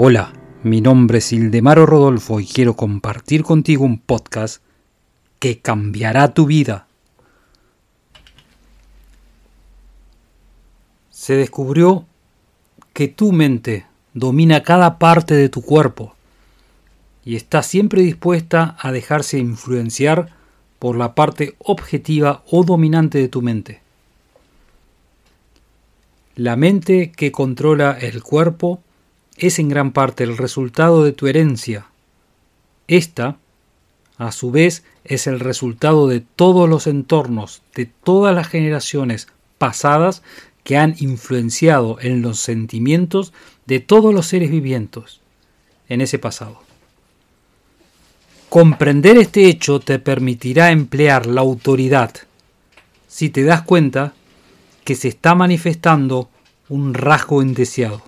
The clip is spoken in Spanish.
Hola, mi nombre es Ildemaro Rodolfo y quiero compartir contigo un podcast que cambiará tu vida. Se descubrió que tu mente domina cada parte de tu cuerpo y está siempre dispuesta a dejarse influenciar por la parte objetiva o dominante de tu mente. La mente que controla el cuerpo es en gran parte el resultado de tu herencia. Esta, a su vez, es el resultado de todos los entornos, de todas las generaciones pasadas que han influenciado en los sentimientos de todos los seres vivientes en ese pasado. Comprender este hecho te permitirá emplear la autoridad si te das cuenta que se está manifestando un rasgo indeseado.